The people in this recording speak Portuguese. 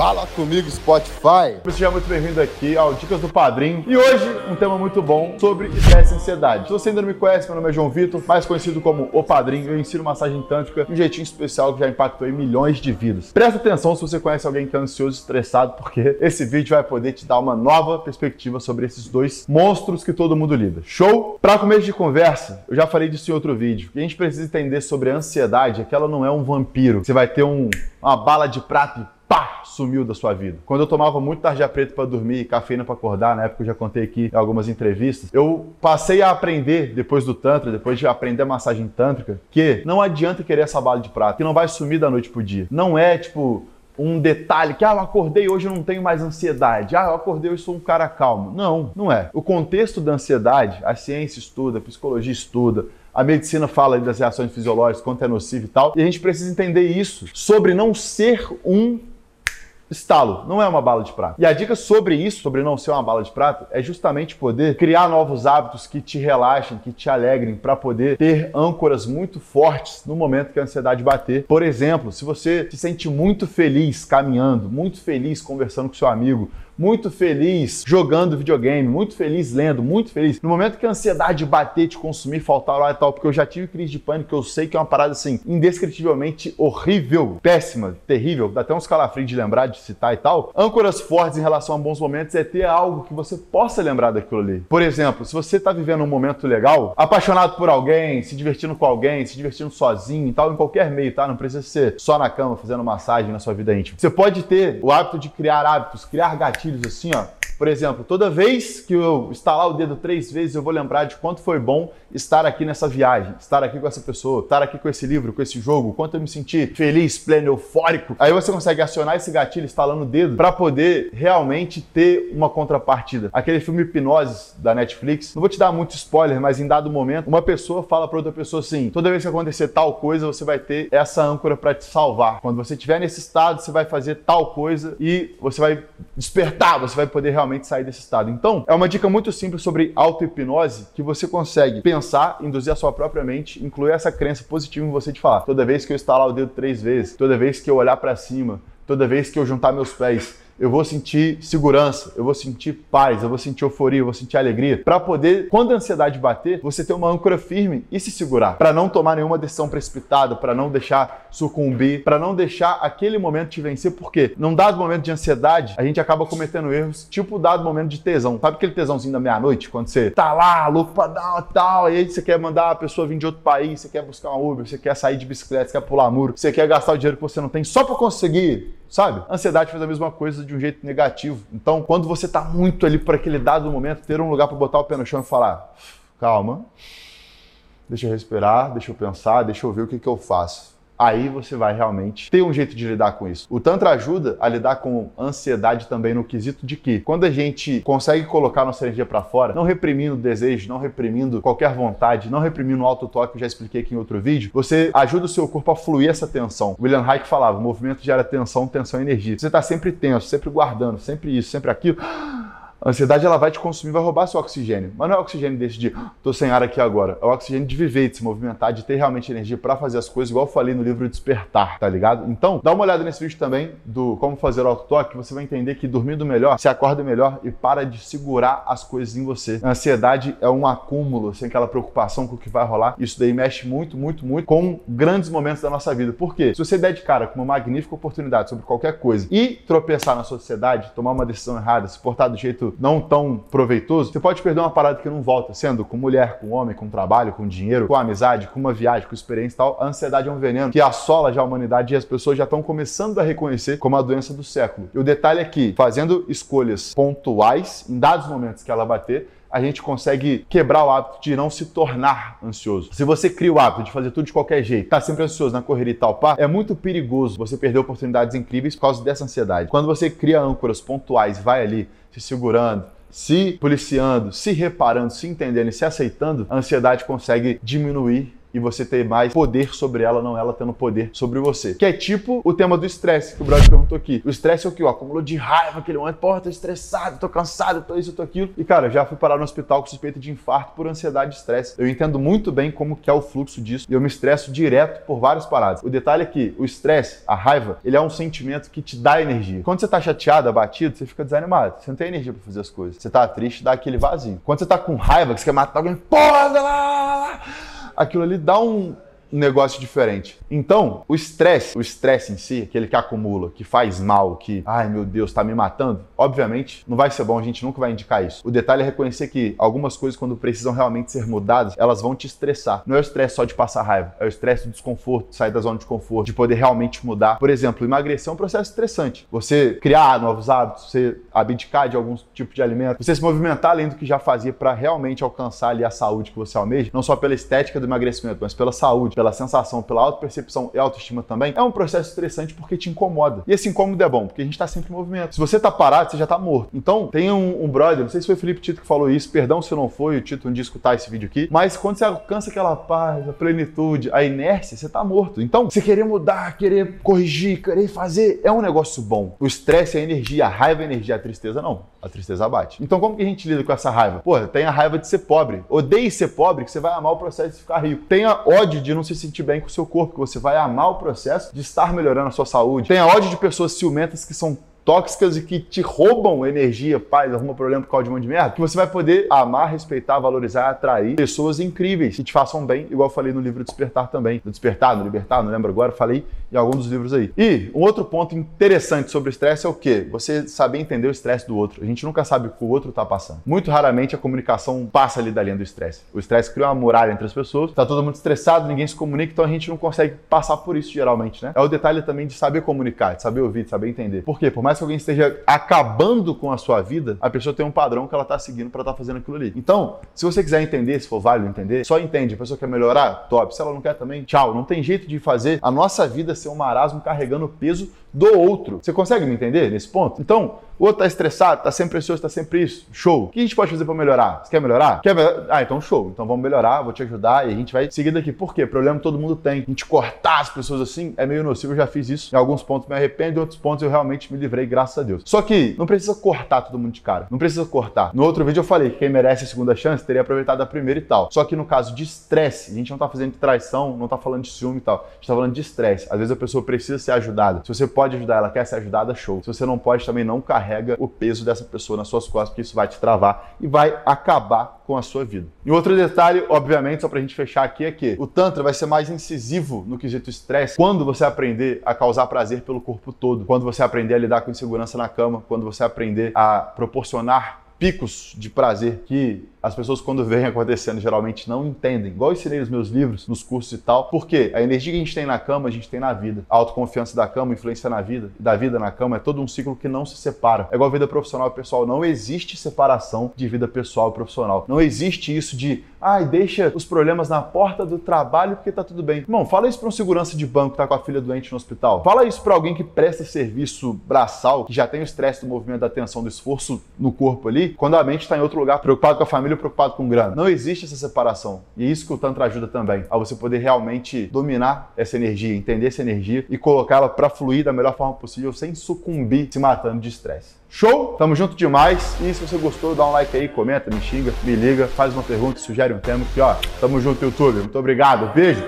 Fala comigo, Spotify. Seja muito bem-vindo aqui ao Dicas do Padrinho. E hoje, um tema muito bom sobre estresse e ansiedade. Se você ainda não me conhece, meu nome é João Vitor, mais conhecido como O Padrinho. Eu ensino massagem tântrica de um jeitinho especial que já impactou em milhões de vidas. Presta atenção se você conhece alguém que é ansioso e estressado, porque esse vídeo vai poder te dar uma nova perspectiva sobre esses dois monstros que todo mundo lida. Show? Para começo de conversa, eu já falei disso em outro vídeo. O que a gente precisa entender sobre a ansiedade é que ela não é um vampiro. Você vai ter um, uma bala de prata pá, sumiu da sua vida. Quando eu tomava muito tarja preta para dormir e cafeína para acordar, na época eu já contei aqui em algumas entrevistas, eu passei a aprender depois do tantra, depois de aprender a massagem tântrica, que não adianta querer essa bala de prata, que não vai sumir da noite pro dia. Não é tipo um detalhe que ah, eu acordei hoje eu não tenho mais ansiedade. Ah, eu acordei hoje sou um cara calmo. Não, não é. O contexto da ansiedade, a ciência estuda, a psicologia estuda, a medicina fala das reações fisiológicas, quanto é nocivo e tal. E a gente precisa entender isso sobre não ser um estalo, não é uma bala de prata. E a dica sobre isso, sobre não ser uma bala de prata, é justamente poder criar novos hábitos que te relaxem, que te alegrem, para poder ter âncoras muito fortes no momento que a ansiedade bater. Por exemplo, se você se sente muito feliz caminhando, muito feliz conversando com seu amigo, muito feliz jogando videogame, muito feliz lendo, muito feliz. No momento que a ansiedade bater, te consumir, faltar lá e tal, porque eu já tive crise de pânico, eu sei que é uma parada assim, indescritivelmente horrível, péssima, terrível, dá até uns calafrios de lembrar, de citar e tal. Âncoras fortes em relação a bons momentos é ter algo que você possa lembrar daquilo ali. Por exemplo, se você tá vivendo um momento legal, apaixonado por alguém, se divertindo com alguém, se divertindo sozinho e tal, em qualquer meio, tá? Não precisa ser só na cama fazendo massagem na sua vida íntima. Você pode ter o hábito de criar hábitos, criar gatilhos gatilhos assim, ó. Por exemplo, toda vez que eu estalar o dedo três vezes, eu vou lembrar de quanto foi bom estar aqui nessa viagem, estar aqui com essa pessoa, estar aqui com esse livro, com esse jogo, quanto eu me senti feliz, pleno, eufórico. Aí você consegue acionar esse gatilho instalando o dedo para poder realmente ter uma contrapartida. Aquele filme Hipnose da Netflix, não vou te dar muito spoiler, mas em dado momento, uma pessoa fala para outra pessoa assim: toda vez que acontecer tal coisa, você vai ter essa âncora para te salvar. Quando você estiver nesse estado, você vai fazer tal coisa e você vai despertar, você vai poder realmente realmente sair desse estado. Então, é uma dica muito simples sobre auto-hipnose que você consegue pensar, induzir a sua própria mente, incluir essa crença positiva em você de falar: toda vez que eu estalar o dedo três vezes, toda vez que eu olhar para cima, toda vez que eu juntar meus pés, eu vou sentir segurança, eu vou sentir paz, eu vou sentir euforia, eu vou sentir alegria, para poder, quando a ansiedade bater, você ter uma âncora firme e se segurar, para não tomar nenhuma decisão precipitada, para não deixar sucumbir, para não deixar aquele momento te vencer, porque num dado momento de ansiedade, a gente acaba cometendo erros, tipo dado momento de tesão. Sabe aquele tesãozinho da meia-noite, quando você tá lá, louco pra dar uma tal, e aí você quer mandar a pessoa vir de outro país, você quer buscar um Uber, você quer sair de bicicleta, você quer pular muro, você quer gastar o dinheiro que você não tem só para conseguir sabe? A ansiedade faz a mesma coisa de um jeito negativo. Então, quando você tá muito ali por aquele dado momento, ter um lugar para botar o pé no chão e falar: calma, deixa eu respirar, deixa eu pensar, deixa eu ver o que, que eu faço aí você vai realmente ter um jeito de lidar com isso. O Tantra ajuda a lidar com ansiedade também no quesito de que quando a gente consegue colocar nossa energia para fora, não reprimindo desejo, não reprimindo qualquer vontade, não reprimindo o auto-toque, eu já expliquei aqui em outro vídeo, você ajuda o seu corpo a fluir essa tensão. William Hayek falava, movimento gera tensão, tensão e energia. Você está sempre tenso, sempre guardando, sempre isso, sempre aquilo a ansiedade ela vai te consumir, vai roubar seu oxigênio. Mas não é o oxigênio desse de tô sem ar aqui agora. É o oxigênio de viver, de se movimentar, de ter realmente energia para fazer as coisas, igual eu falei no livro Despertar, tá ligado? Então, dá uma olhada nesse vídeo também do como fazer o auto-toque, você vai entender que dormindo melhor, se acorda melhor e para de segurar as coisas em você. A ansiedade é um acúmulo, sem aquela preocupação com o que vai rolar. Isso daí mexe muito, muito, muito com grandes momentos da nossa vida. Por quê? Se você der de cara com uma magnífica oportunidade sobre qualquer coisa e tropeçar na sociedade, tomar uma decisão errada, se portar do jeito não tão proveitoso, você pode perder uma parada que não volta, sendo com mulher, com homem, com trabalho, com dinheiro, com amizade, com uma viagem, com experiência e tal. A ansiedade é um veneno que assola já a humanidade e as pessoas já estão começando a reconhecer como a doença do século. E o detalhe é que, fazendo escolhas pontuais, em dados momentos que ela bater, a gente consegue quebrar o hábito de não se tornar ansioso. Se você cria o hábito de fazer tudo de qualquer jeito, tá sempre ansioso na correria e tal, pá, é muito perigoso você perder oportunidades incríveis por causa dessa ansiedade. Quando você cria âncoras pontuais, vai ali se segurando, se policiando, se reparando, se entendendo e se aceitando, a ansiedade consegue diminuir e você ter mais poder sobre ela, não ela tendo poder sobre você. Que é tipo o tema do estresse, que o brother perguntou aqui. O estresse é o que? O acúmulo de raiva, aquele momento, porra, tô estressado, tô cansado, tô isso, tô aquilo. E cara, já fui parar no hospital com suspeita de infarto por ansiedade e estresse. Eu entendo muito bem como que é o fluxo disso e eu me estresso direto por várias paradas. O detalhe é que o estresse, a raiva, ele é um sentimento que te dá energia. Quando você tá chateado, abatido, você fica desanimado. Você não tem energia para fazer as coisas. Você tá triste, dá aquele vazio. Quando você tá com raiva, que você quer matar alguém, porra, lá, lá, lá, aquilo ali dá um um negócio diferente. Então, o estresse, o estresse em si, aquele que acumula, que faz mal, que, ai meu Deus, tá me matando, obviamente não vai ser bom, a gente nunca vai indicar isso. O detalhe é reconhecer que algumas coisas, quando precisam realmente ser mudadas, elas vão te estressar. Não é o estresse só de passar raiva, é o estresse do desconforto, de sair da zona de conforto, de poder realmente mudar. Por exemplo, emagrecer é um processo estressante. Você criar novos hábitos, você abdicar de algum tipo de alimento, você se movimentar além do que já fazia para realmente alcançar ali a saúde que você almeja, não só pela estética do emagrecimento, mas pela saúde, pela sensação, pela autopercepção e autoestima também, é um processo estressante porque te incomoda. E esse incômodo é bom, porque a gente está sempre em movimento. Se você tá parado, você já tá morto. Então, tem um, um brother, não sei se foi o Felipe Tito que falou isso, perdão se não foi o Tito dia escutar esse vídeo aqui, mas quando você alcança aquela paz, a plenitude, a inércia, você tá morto. Então, você querer mudar, querer corrigir, querer fazer, é um negócio bom. O estresse é energia, a raiva é energia, a tristeza não. A tristeza abate. Então, como que a gente lida com essa raiva? Pô, tem a raiva de ser pobre. Odeie ser pobre, que você vai amar o processo de ficar rico. Tenha ódio de não se sentir bem com o seu corpo, que você vai amar o processo de estar melhorando a sua saúde. Tenha ódio de pessoas ciumentas que são tóxicas e que te roubam energia, paz, arruma problema por causa de um monte de merda, que você vai poder amar, respeitar, valorizar, atrair pessoas incríveis que te façam bem, igual eu falei no livro Despertar também. No Despertar, no Libertar, não lembro agora, falei em algum dos livros aí. E um outro ponto interessante sobre o estresse é o quê? Você saber entender o estresse do outro. A gente nunca sabe o que o outro tá passando. Muito raramente a comunicação passa ali da linha do estresse. O estresse cria uma muralha entre as pessoas, tá todo mundo estressado, ninguém se comunica, então a gente não consegue passar por isso geralmente, né? É o detalhe também de saber comunicar, de saber ouvir, de saber entender. Por quê? Por mais que alguém esteja acabando com a sua vida, a pessoa tem um padrão que ela está seguindo para estar tá fazendo aquilo ali. Então, se você quiser entender, se for válido entender, só entende. A pessoa quer melhorar? Top. Se ela não quer também, tchau. Não tem jeito de fazer a nossa vida ser um marasmo carregando o peso do outro. Você consegue me entender nesse ponto? Então, o outro tá estressado, tá sempre ansioso, tá sempre isso. Show. O que a gente pode fazer para melhorar? Você quer melhorar? Quer melhorar? Ah, então show. Então vamos melhorar, vou te ajudar e a gente vai seguir daqui. Por quê? Problema todo mundo tem. A gente cortar as pessoas assim é meio nocivo, eu já fiz isso. Em alguns pontos me arrependo, em outros pontos eu realmente me livrei, graças a Deus. Só que não precisa cortar todo mundo de cara. Não precisa cortar. No outro vídeo eu falei que quem merece a segunda chance teria aproveitado a primeira e tal. Só que no caso de estresse, a gente não tá fazendo traição, não tá falando de ciúme e tal. A gente tá falando de estresse. Às vezes a pessoa precisa ser ajudada. Se você pode ajudar, ela quer ser ajudada, show. Se você não pode, também não carrega o peso dessa pessoa nas suas costas, porque isso vai te travar e vai acabar com a sua vida. E outro detalhe, obviamente, só pra gente fechar aqui, é que o Tantra vai ser mais incisivo no quesito estresse quando você aprender a causar prazer pelo corpo todo, quando você aprender a lidar com insegurança na cama, quando você aprender a proporcionar picos de prazer que as pessoas, quando veem acontecendo, geralmente não entendem. Igual eu ensinei nos meus livros, nos cursos e tal. Porque a energia que a gente tem na cama, a gente tem na vida. A autoconfiança da cama, influência na vida, da vida na cama, é todo um ciclo que não se separa. É igual a vida profissional e pessoal. Não existe separação de vida pessoal e profissional. Não existe isso de, ai, deixa os problemas na porta do trabalho porque tá tudo bem. Irmão, fala isso para um segurança de banco que tá com a filha doente no hospital. Fala isso para alguém que presta serviço braçal, que já tem o estresse do movimento da tensão, do esforço no corpo ali, quando a mente está em outro lugar, preocupado com a família família preocupado com grana. Não existe essa separação. E é isso que o Tantra ajuda também, a você poder realmente dominar essa energia, entender essa energia e colocá-la para fluir da melhor forma possível, sem sucumbir se matando de estresse. Show? Tamo junto demais. E se você gostou, dá um like aí, comenta, me xinga, me liga, faz uma pergunta, sugere um tema. Que ó, tamo junto, YouTube. Muito obrigado. Beijo.